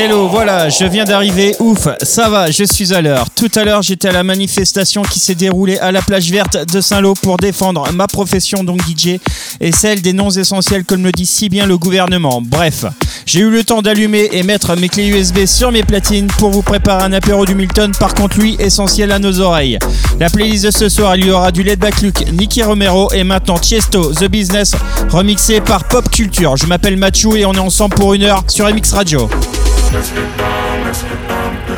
Hello, voilà, je viens d'arriver. Ouf, ça va, je suis à l'heure. Tout à l'heure, j'étais à la manifestation qui s'est déroulée à la plage verte de Saint-Lô pour défendre ma profession, donc DJ, et celle des noms essentiels, comme le dit si bien le gouvernement. Bref, j'ai eu le temps d'allumer et mettre mes clés USB sur mes platines pour vous préparer un apéro du Milton, par contre, lui, essentiel à nos oreilles. La playlist de ce soir, il y aura du Led Back Luke, Nicky Romero et maintenant Tiesto, The Business, remixé par Pop Culture. Je m'appelle Mathieu et on est ensemble pour une heure sur MX Radio. Let's get down, let's get down to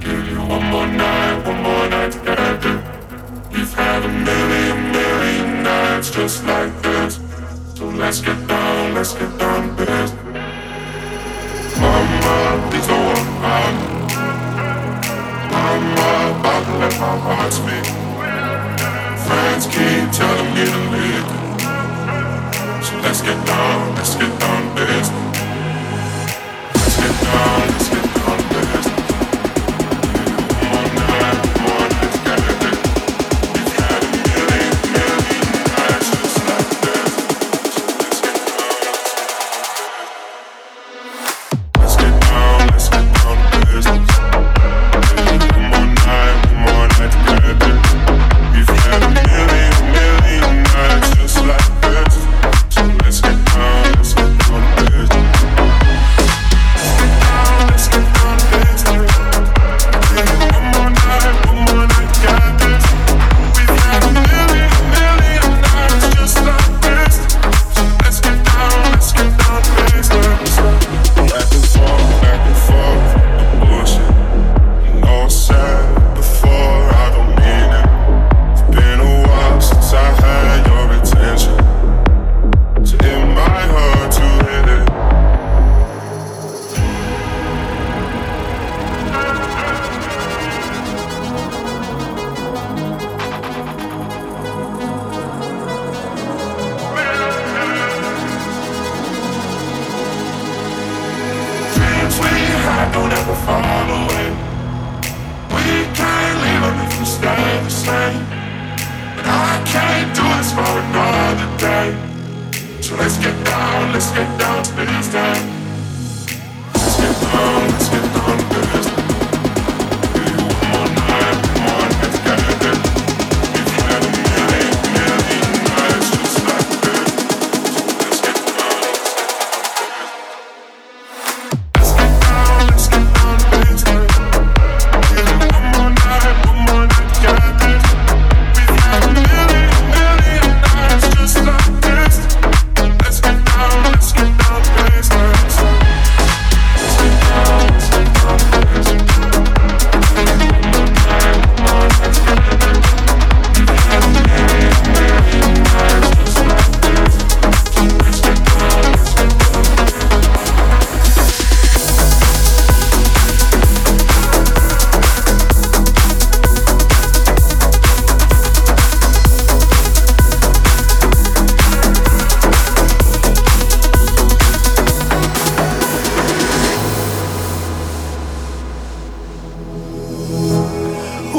Give you one more night, one more night to get it. We've had a million, million nights just like this. So let's get down, let's get down to this. Mama, please don't want out. Mama, about to let my heart speak. Friends keep telling me to leave. So let's get down, let's get down to this. Let's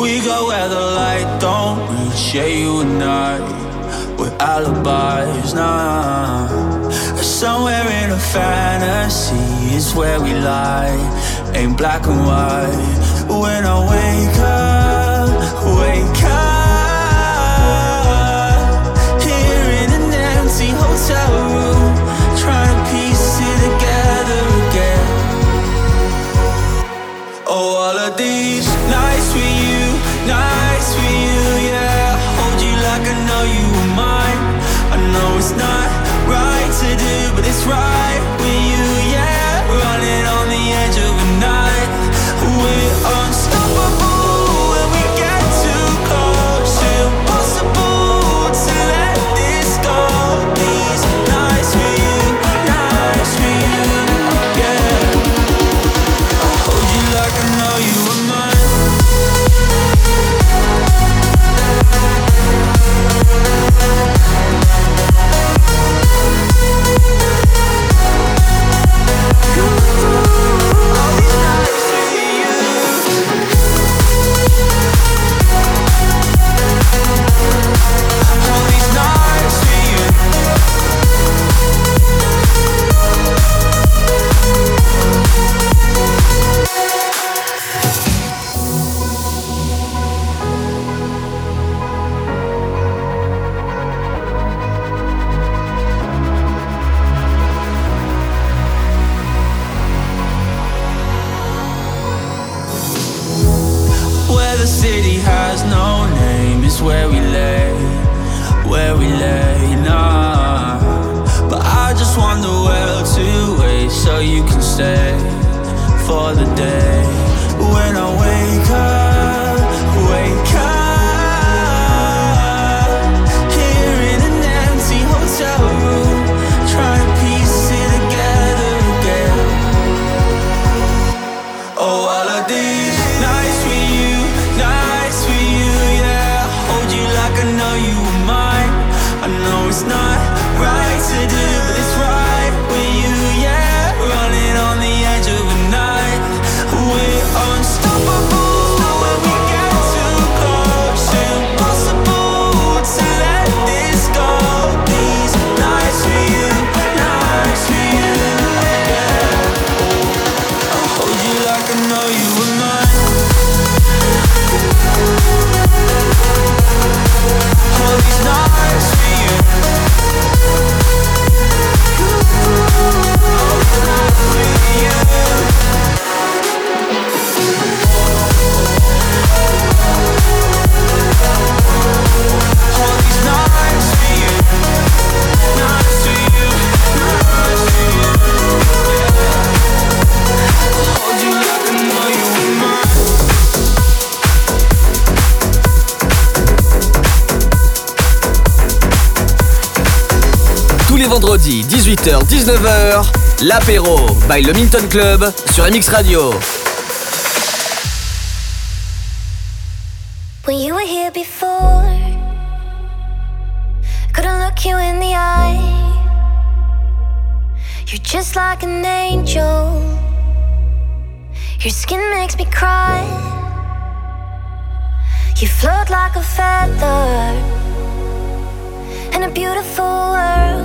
We go where the light don't reach, yeah, you and I. We're alibis, nah. Somewhere in a fantasy is where we lie. Ain't black and white. When I wake up, wake up. Here in an empty hotel room, trying to piece it together again. Oh, all of these. for the day. 19h, l'apéro by le Milton Club sur MX Radio. When you were here before, couldn't look you in the eye. You're just like an angel. Your skin makes me cry. You float like a feather in a beautiful world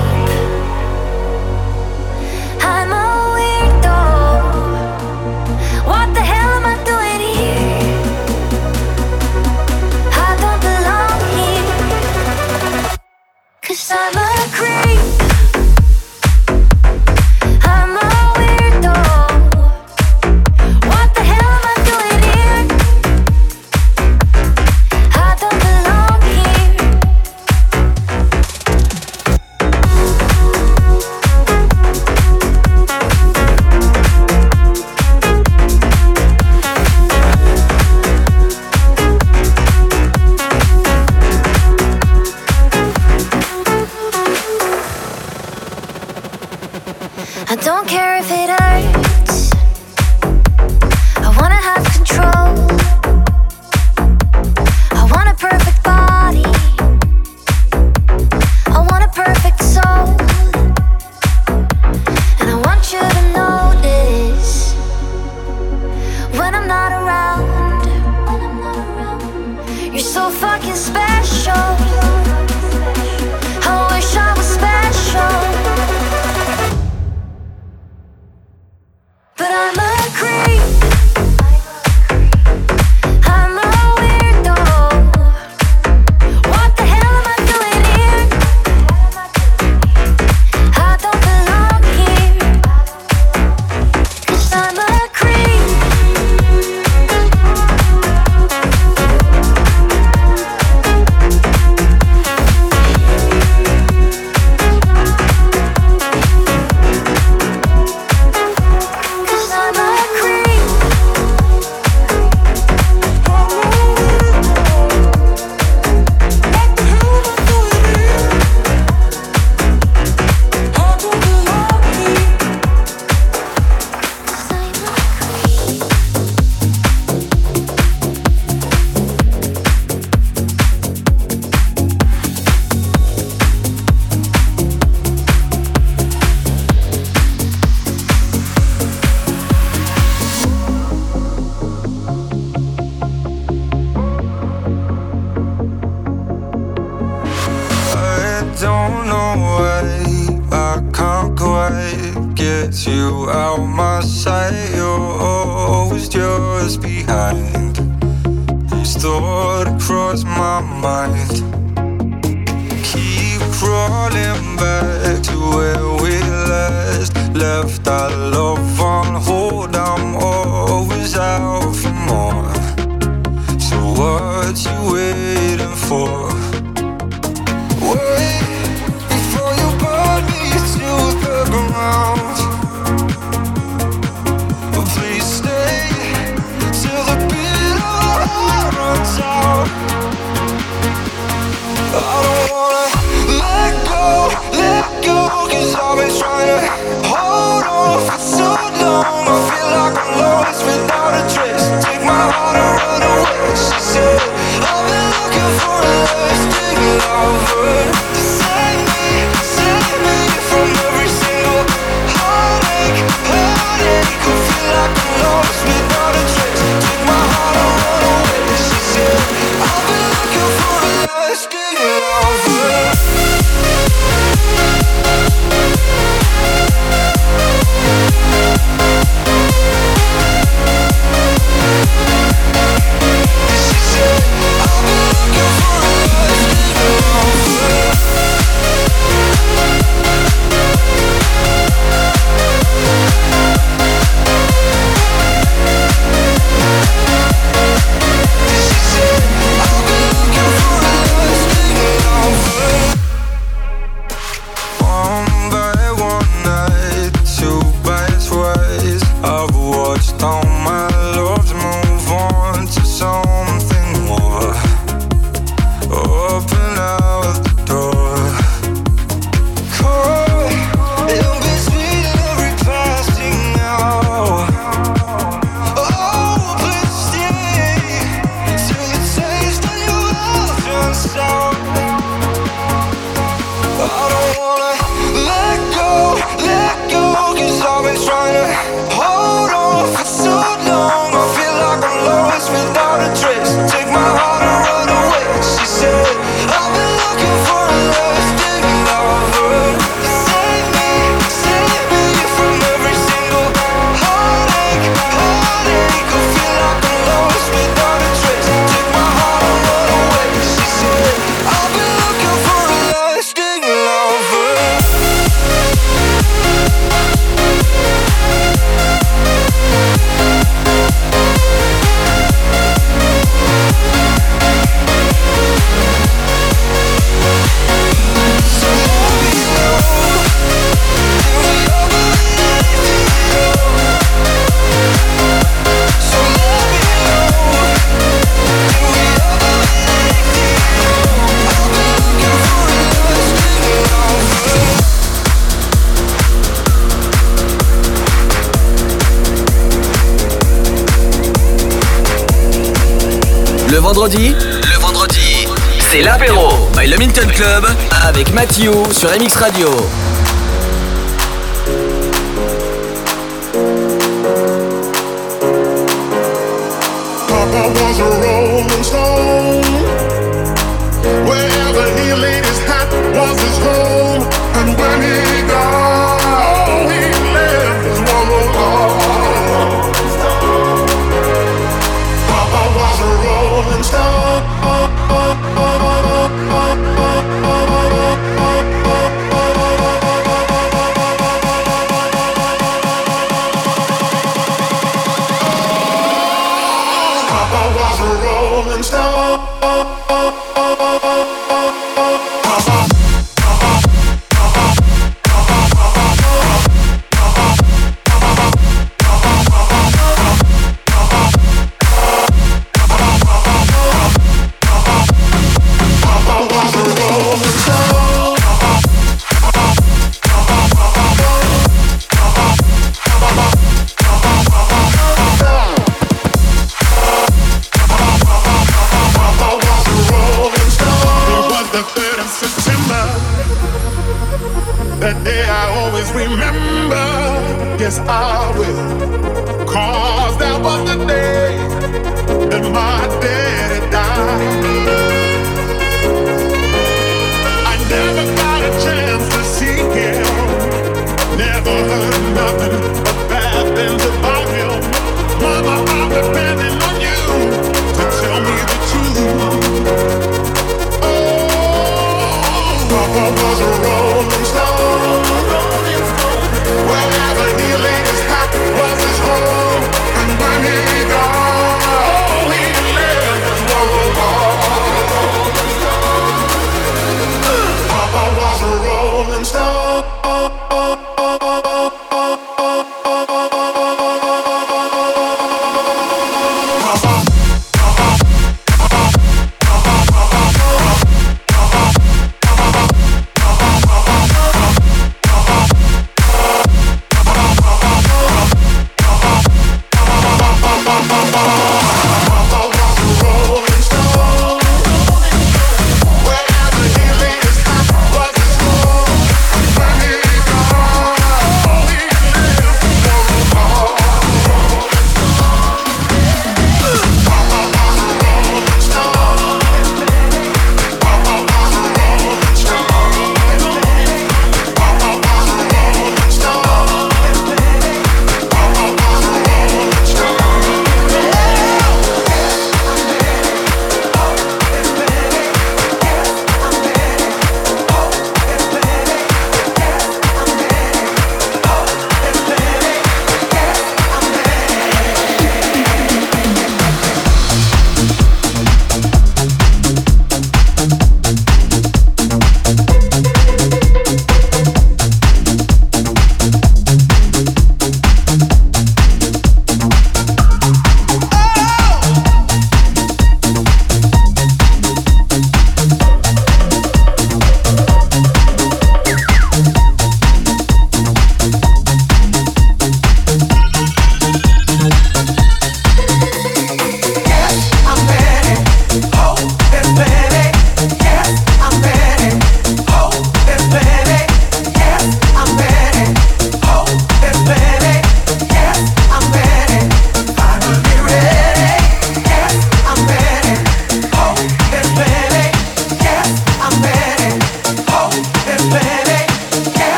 Sur MX Radio.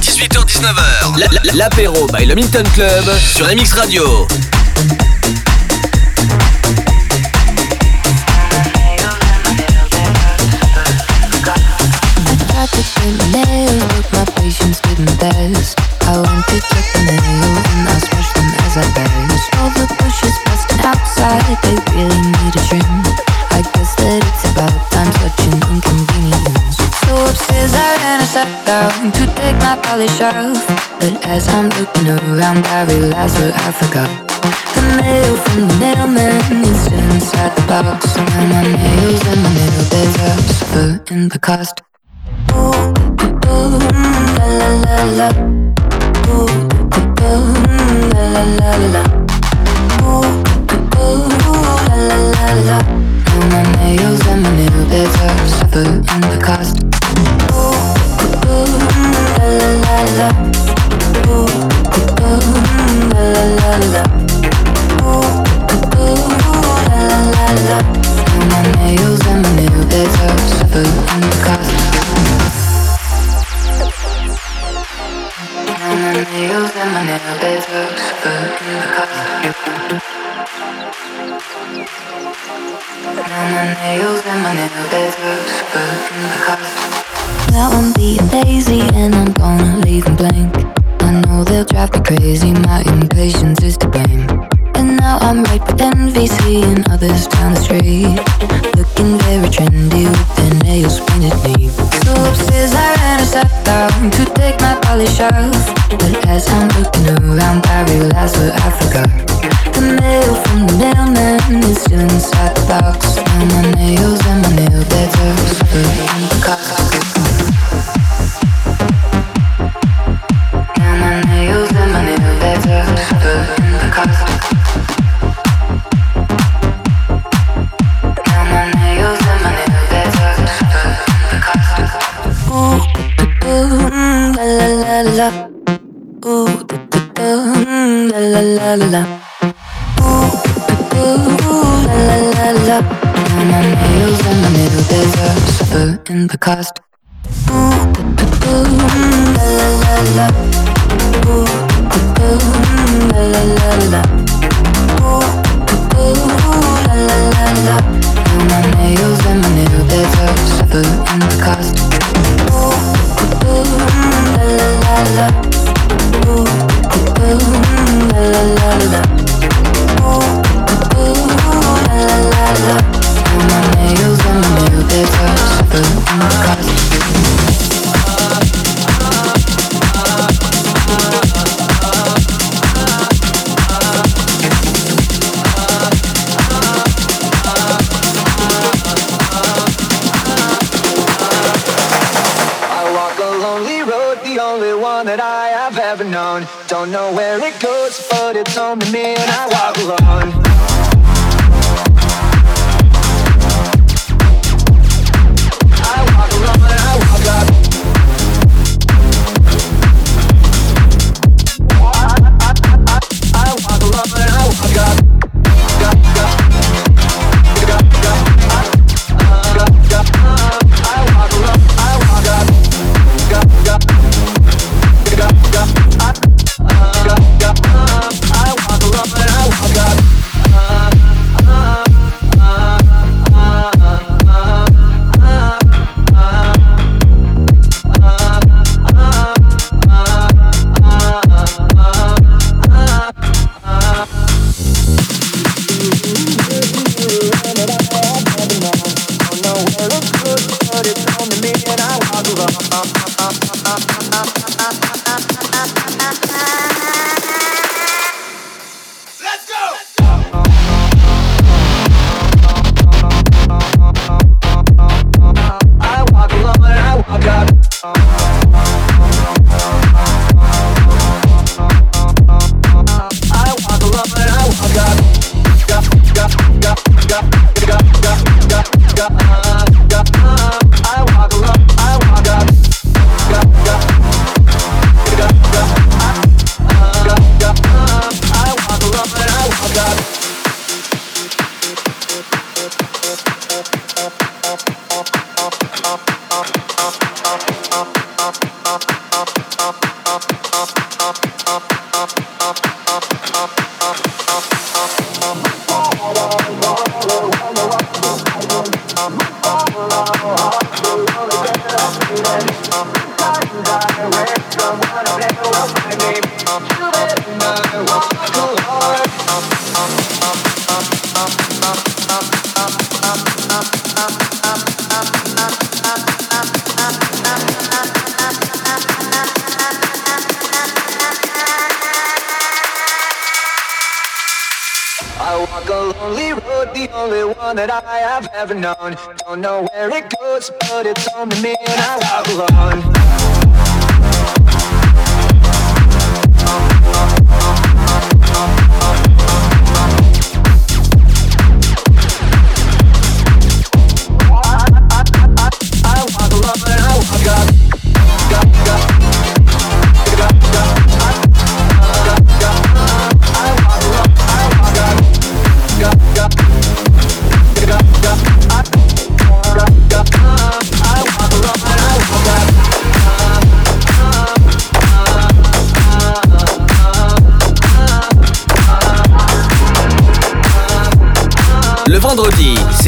18h-19h, l'apéro by le Club sur MX Radio. podcast my nails and my nail good. Now I'm being lazy and I'm gonna leave them blank. I know they'll drive me crazy. My impatience is to blame now I'm right with NVC and others down the street. Looking very trendy with their nails painted deep So upstairs I ran a step down to take my polish off. But as I'm looking around I realize what I forgot The mail from the mailman is still inside the box. Now my nails and my nail beds are covered in the cops Don't know where it goes, but it's on to me and I walk alone. one that I have ever known. Don't know where it goes, but it's on to me and I walk alone.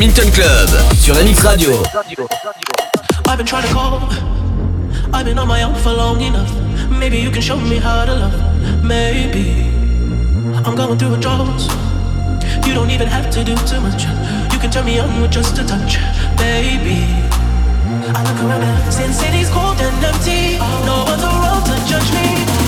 Le Club sur MX Radio. I've been trying to call. I've been on my own for long enough. Maybe you can show me how to love. Maybe I'm going through a drought. You don't even have to do too much. You can turn me on with just a touch, baby. I look around and Sin City's cold and empty. No one's around to judge me.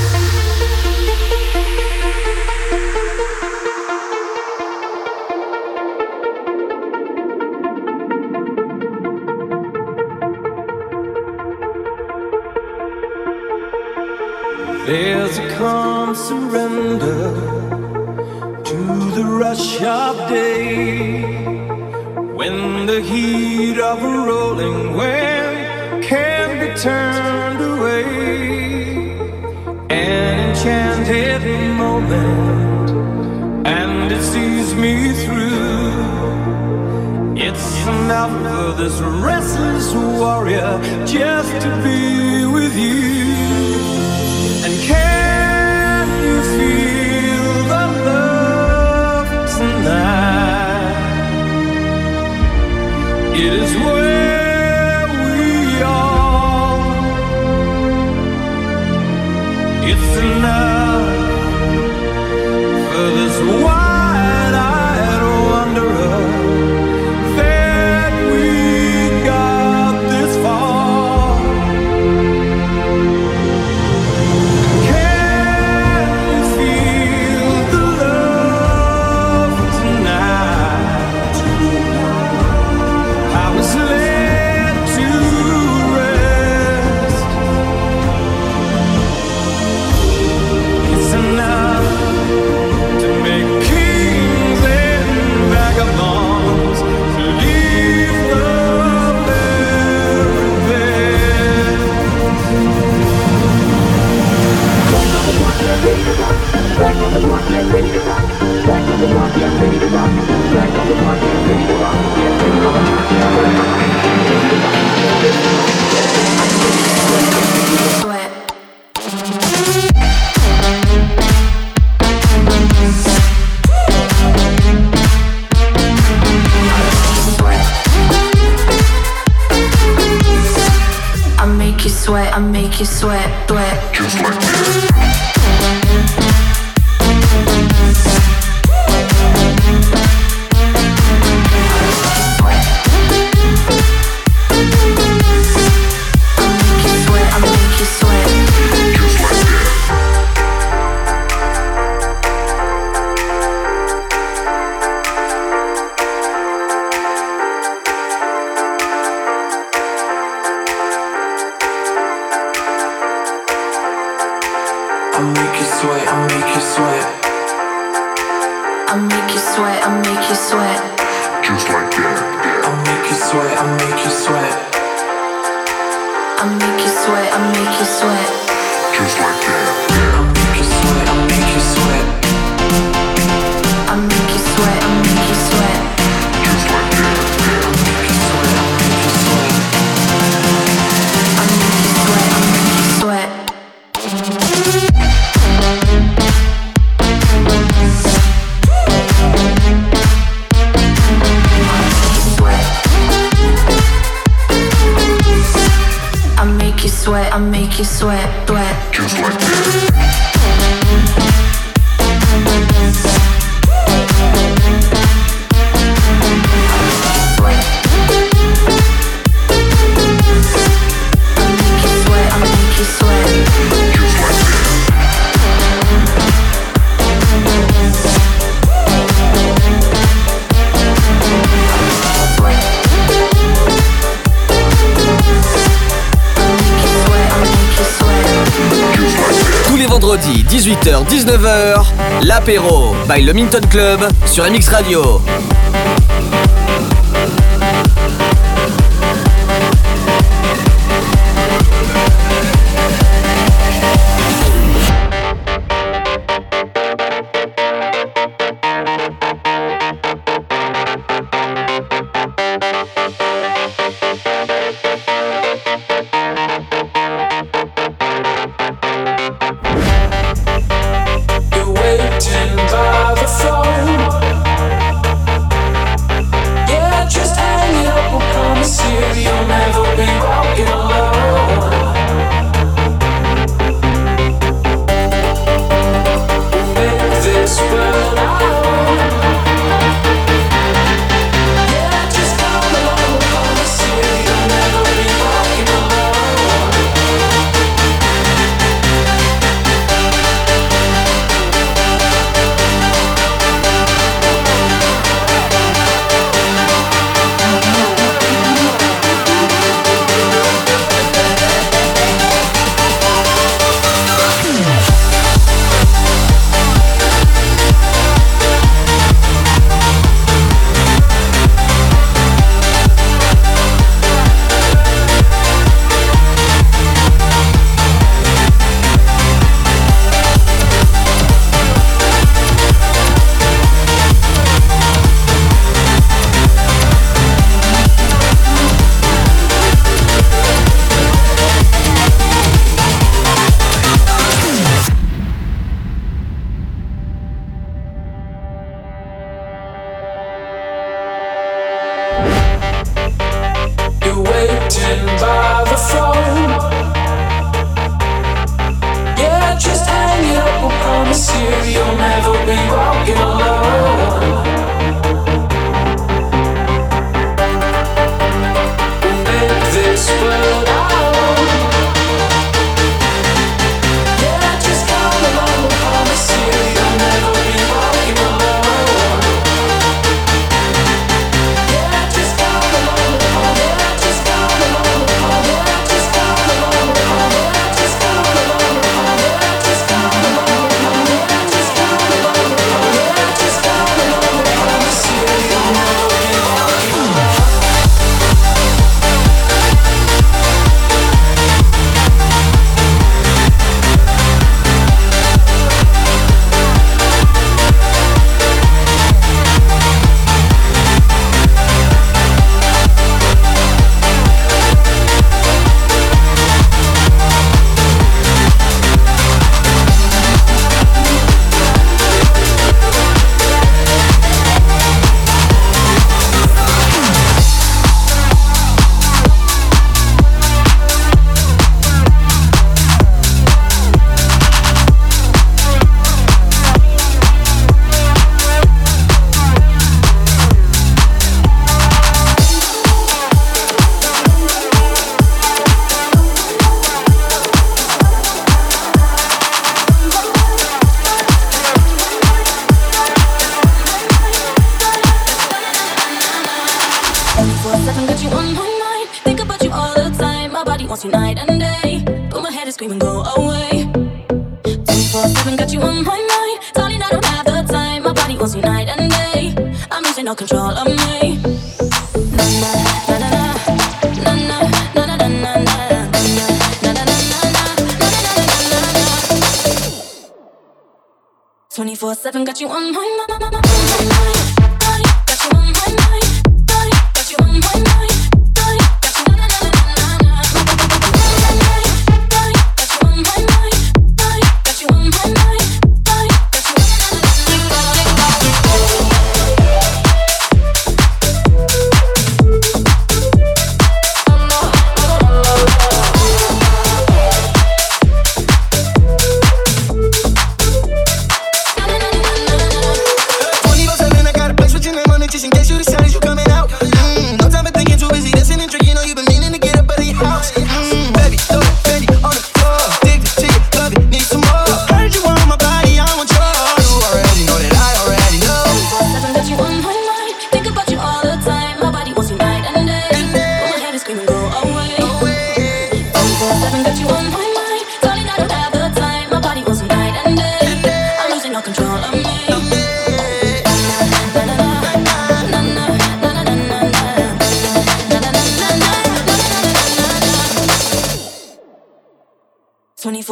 18h, 19h, l'apéro by le Minton Club sur MX Radio.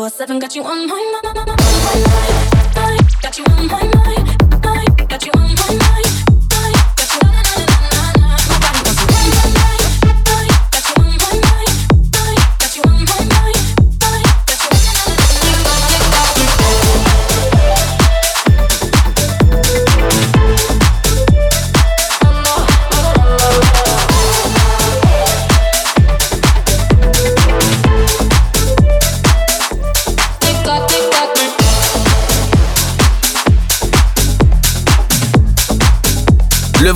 24-7, got you on my mind. Got you on my mind.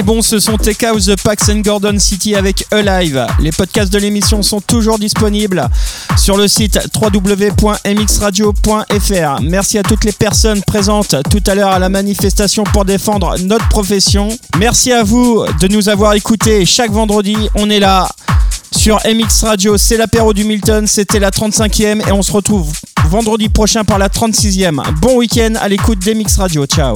Est bon, ce sont Take House, The Pax and Gordon City avec Alive. Les podcasts de l'émission sont toujours disponibles sur le site www.mxradio.fr. Merci à toutes les personnes présentes tout à l'heure à la manifestation pour défendre notre profession. Merci à vous de nous avoir écoutés chaque vendredi. On est là sur MX Radio, c'est l'apéro du Milton, c'était la 35e et on se retrouve vendredi prochain par la 36e. Bon week-end à l'écoute d'MX Radio, ciao